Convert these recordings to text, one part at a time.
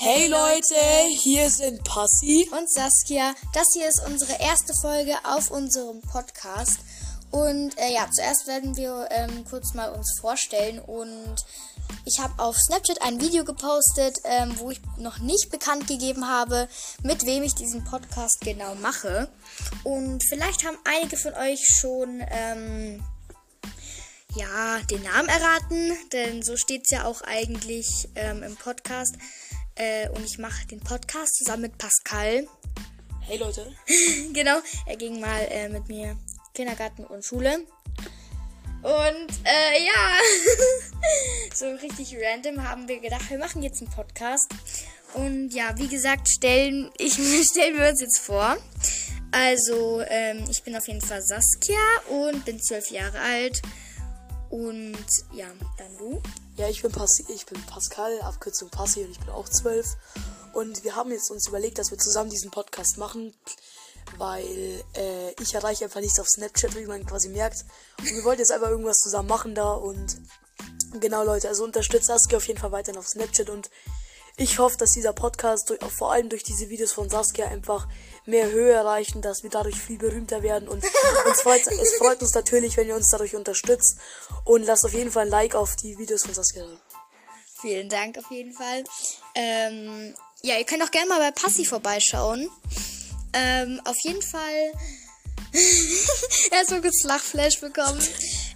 Hey Leute, hier sind Passi und Saskia. Das hier ist unsere erste Folge auf unserem Podcast. Und äh, ja, zuerst werden wir ähm, kurz mal uns vorstellen. Und ich habe auf Snapchat ein Video gepostet, ähm, wo ich noch nicht bekannt gegeben habe, mit wem ich diesen Podcast genau mache. Und vielleicht haben einige von euch schon ähm, ja den Namen erraten, denn so steht es ja auch eigentlich ähm, im Podcast. Äh, und ich mache den Podcast zusammen mit Pascal. Hey Leute. genau, er ging mal äh, mit mir Kindergarten und Schule. Und äh, ja, so richtig random haben wir gedacht, wir machen jetzt einen Podcast. Und ja, wie gesagt, stellen, ich, stellen wir uns jetzt vor. Also, ähm, ich bin auf jeden Fall Saskia und bin zwölf Jahre alt. Und ja, dann du. Ja, ich bin, Passi, ich bin Pascal, Abkürzung Passi und ich bin auch zwölf. Und wir haben jetzt uns überlegt, dass wir zusammen diesen Podcast machen, weil äh, ich erreiche einfach nichts auf Snapchat, wie man quasi merkt. Und wir wollten jetzt einfach irgendwas zusammen machen da und genau Leute, also unterstützt Saskia auf jeden Fall weiterhin auf Snapchat und ich hoffe, dass dieser Podcast durch, vor allem durch diese Videos von Saskia einfach mehr Höhe erreichen, dass wir dadurch viel berühmter werden. Und uns freut, es freut uns natürlich, wenn ihr uns dadurch unterstützt. Und lasst auf jeden Fall ein Like auf die Videos von Saskia. Vielen Dank auf jeden Fall. Ähm, ja, ihr könnt auch gerne mal bei Passi vorbeischauen. Ähm, auf jeden Fall. er hat so ein Lachflash bekommen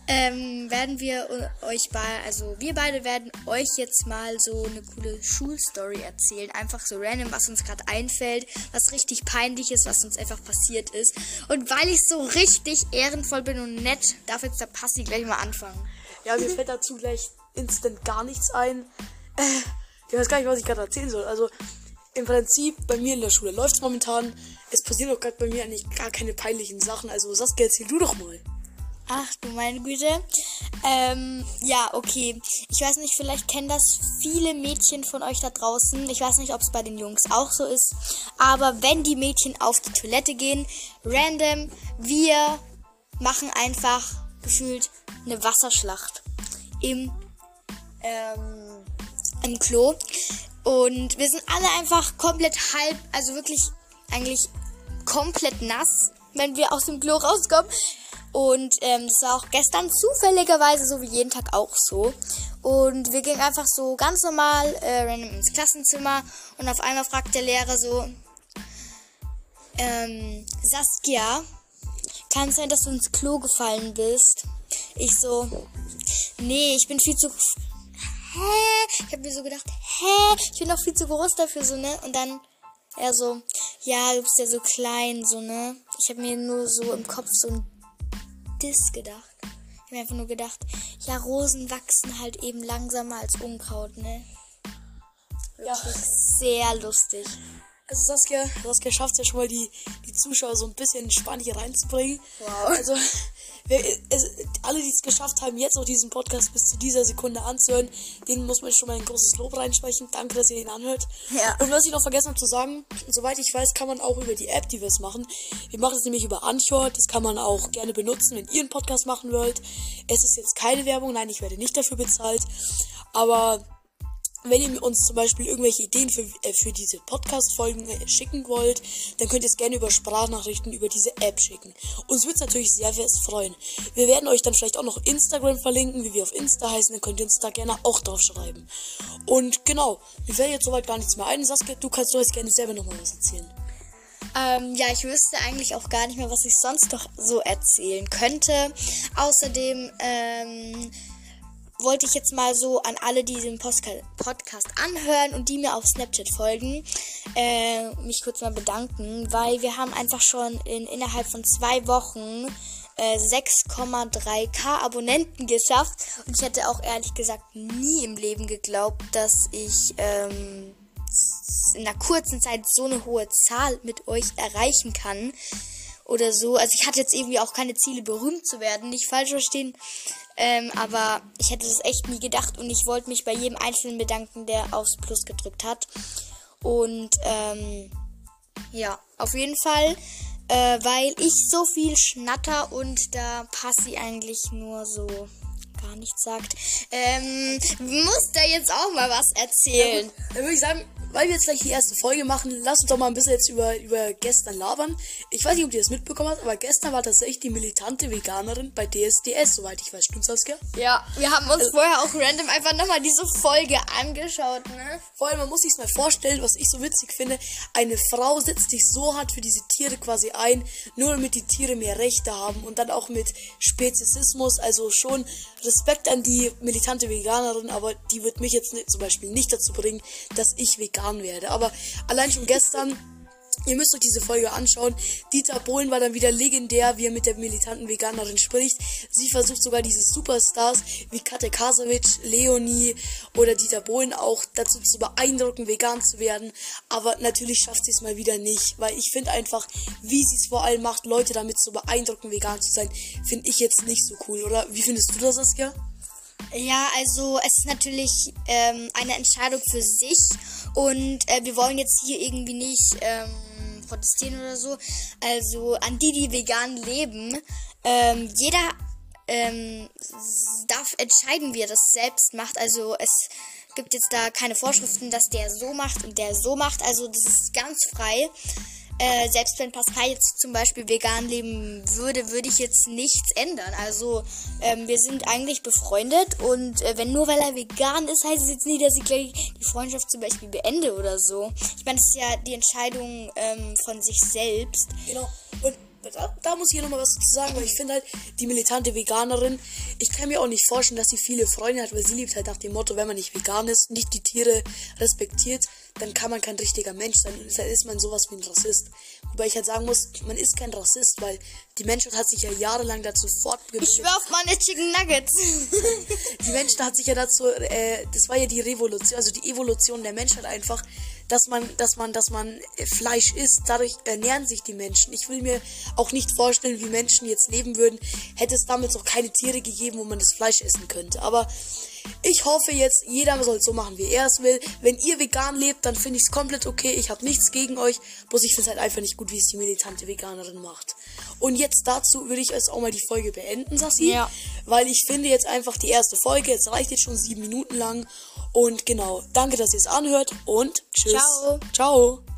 ähm, werden wir euch bei, also wir beide werden euch jetzt mal so eine coole Schulstory erzählen. Einfach so random, was uns gerade einfällt, was richtig peinlich ist, was uns einfach passiert ist. Und weil ich so richtig ehrenvoll bin und nett, darf jetzt der Passi gleich mal anfangen. Ja, mir fällt dazu gleich instant gar nichts ein. Äh, ich weiß gar nicht, was ich gerade erzählen soll. Also im Prinzip bei mir in der Schule läuft es momentan. Es passieren auch gerade bei mir eigentlich gar keine peinlichen Sachen. Also Saskia, erzähl du doch mal. Ach du meine Güte. Ähm, ja, okay. Ich weiß nicht, vielleicht kennen das viele Mädchen von euch da draußen. Ich weiß nicht, ob es bei den Jungs auch so ist. Aber wenn die Mädchen auf die Toilette gehen, random, wir machen einfach gefühlt eine Wasserschlacht im, ähm, im Klo. Und wir sind alle einfach komplett halb, also wirklich eigentlich komplett nass, wenn wir aus dem Klo rauskommen. Und ähm, das war auch gestern zufälligerweise so wie jeden Tag auch so. Und wir gingen einfach so ganz normal äh, random ins Klassenzimmer und auf einmal fragt der Lehrer so, ähm, Saskia, kann es sein, dass du ins Klo gefallen bist? Ich so, nee, ich bin viel zu... Hä? Ich habe mir so gedacht, hä? Ich bin doch viel zu groß dafür, so, ne? Und dann er so, ja, du bist ja so klein, so, ne? Ich habe mir nur so im Kopf so ein Diss gedacht. Ich habe einfach nur gedacht, ja, Rosen wachsen halt eben langsamer als Unkraut, ne? Ja. Sehr lustig. Also Saskia, Saskia schafft es ja schon mal die, die Zuschauer so ein bisschen in Spannung hier reinzubringen. Wow. Also es, alle, die es geschafft haben, jetzt auch diesen Podcast bis zu dieser Sekunde anzuhören, denen muss man schon mal ein großes Lob reinsprechen. Danke, dass ihr ihn anhört. Ja. Und was ich noch vergessen habe zu sagen, soweit ich weiß, kann man auch über die App, die wir es machen. Wir machen es nämlich über Anchor. Das kann man auch gerne benutzen, wenn ihr einen Podcast machen wollt. Es ist jetzt keine Werbung, nein, ich werde nicht dafür bezahlt. Aber wenn ihr uns zum Beispiel irgendwelche Ideen für, äh, für diese Podcast-Folgen äh, schicken wollt, dann könnt ihr es gerne über Sprachnachrichten über diese App schicken. Uns wird es natürlich sehr fest freuen. Wir werden euch dann vielleicht auch noch Instagram verlinken, wie wir auf Insta heißen, dann könnt ihr uns da gerne auch drauf schreiben. Und genau, mir fällt jetzt soweit gar nichts mehr ein. Saskia, du kannst doch jetzt gerne selber nochmal was erzählen. Ähm, ja, ich wüsste eigentlich auch gar nicht mehr, was ich sonst noch so erzählen könnte. Außerdem, ähm, wollte ich jetzt mal so an alle, die diesen Podcast anhören und die mir auf Snapchat folgen, äh, mich kurz mal bedanken, weil wir haben einfach schon in, innerhalb von zwei Wochen äh, 6,3k Abonnenten geschafft. Und ich hätte auch ehrlich gesagt nie im Leben geglaubt, dass ich ähm, in einer kurzen Zeit so eine hohe Zahl mit euch erreichen kann oder so. Also ich hatte jetzt irgendwie auch keine Ziele, berühmt zu werden, nicht falsch verstehen. Ähm, aber ich hätte das echt nie gedacht und ich wollte mich bei jedem Einzelnen bedanken, der aufs Plus gedrückt hat. Und ähm, ja, auf jeden Fall, äh, weil ich so viel schnatter und da passt sie eigentlich nur so, gar nichts sagt, ähm, muss da jetzt auch mal was erzählen. Ja, dann würde ich sagen, weil wir jetzt gleich die erste Folge machen, lass uns doch mal ein bisschen jetzt über, über gestern labern. Ich weiß nicht, ob ihr das mitbekommen habt, aber gestern war tatsächlich die militante Veganerin bei DSDS, soweit ich weiß. Stimmt's, Saskia? Ja, wir haben uns also, vorher auch random einfach nochmal diese Folge angeschaut, ne? Vor allem, man muss sich's mal vorstellen, was ich so witzig finde. Eine Frau setzt sich so hart für diese Tiere quasi ein, nur damit die Tiere mehr Rechte haben und dann auch mit Speziesismus, also schon Respekt an die militante Veganerin, aber die wird mich jetzt zum Beispiel nicht dazu bringen, dass ich vegan vegan werde. Aber allein schon gestern Ihr müsst euch diese Folge anschauen. Dieter Bohlen war dann wieder legendär, wie er mit der militanten Veganerin spricht. Sie versucht sogar diese Superstars wie Kate Kasowitsch, Leonie oder Dieter Bohlen auch dazu zu beeindrucken, vegan zu werden. Aber natürlich schafft sie es mal wieder nicht, weil ich finde einfach, wie sie es vor allem macht, Leute damit zu beeindrucken, vegan zu sein, finde ich jetzt nicht so cool, oder? Wie findest du das, Saskia? Ja, also es ist natürlich ähm, eine Entscheidung für sich und äh, wir wollen jetzt hier irgendwie nicht ähm, protestieren oder so. Also an die, die vegan leben, ähm, jeder ähm, darf entscheiden, wie er das selbst macht. Also es gibt jetzt da keine Vorschriften, dass der so macht und der so macht. Also das ist ganz frei. Äh, selbst wenn Pascal jetzt zum Beispiel vegan leben würde, würde ich jetzt nichts ändern. Also ähm, wir sind eigentlich befreundet und äh, wenn nur weil er vegan ist, heißt es jetzt nicht, dass ich gleich die Freundschaft zum Beispiel beende oder so. Ich meine, das ist ja die Entscheidung ähm, von sich selbst. Genau. Und da, da, muss ich hier nochmal was zu sagen, weil ich finde halt, die militante Veganerin, ich kann mir auch nicht vorstellen, dass sie viele Freunde hat, weil sie liebt halt nach dem Motto, wenn man nicht vegan ist, nicht die Tiere respektiert, dann kann man kein richtiger Mensch sein. Und dann ist man sowas wie ein Rassist. Wobei ich halt sagen muss, man ist kein Rassist, weil die Menschheit hat sich ja jahrelang dazu fortgebildet. Ich schwör auf meine Chicken Nuggets. die Menschheit hat sich ja dazu, äh, das war ja die Revolution, also die Evolution der Menschheit einfach, dass man, dass man, dass man Fleisch isst. Dadurch ernähren sich die Menschen. Ich will mir auch nicht vorstellen, wie Menschen jetzt leben würden, hätte es damals auch keine Tiere gegeben, wo man das Fleisch essen könnte. Aber ich hoffe jetzt, jeder soll es so machen, wie er es will. Wenn ihr vegan lebt, dann finde ich es komplett okay. Ich habe nichts gegen euch. Bloß ich finde es halt einfach nicht gut, wie es die militante Veganerin macht. Und jetzt dazu würde ich jetzt auch mal die Folge beenden, Sassi. Ja. Weil ich finde jetzt einfach die erste Folge, jetzt reicht jetzt schon sieben Minuten lang. Und genau, danke, dass ihr es anhört und tschüss. Ciao. Ciao.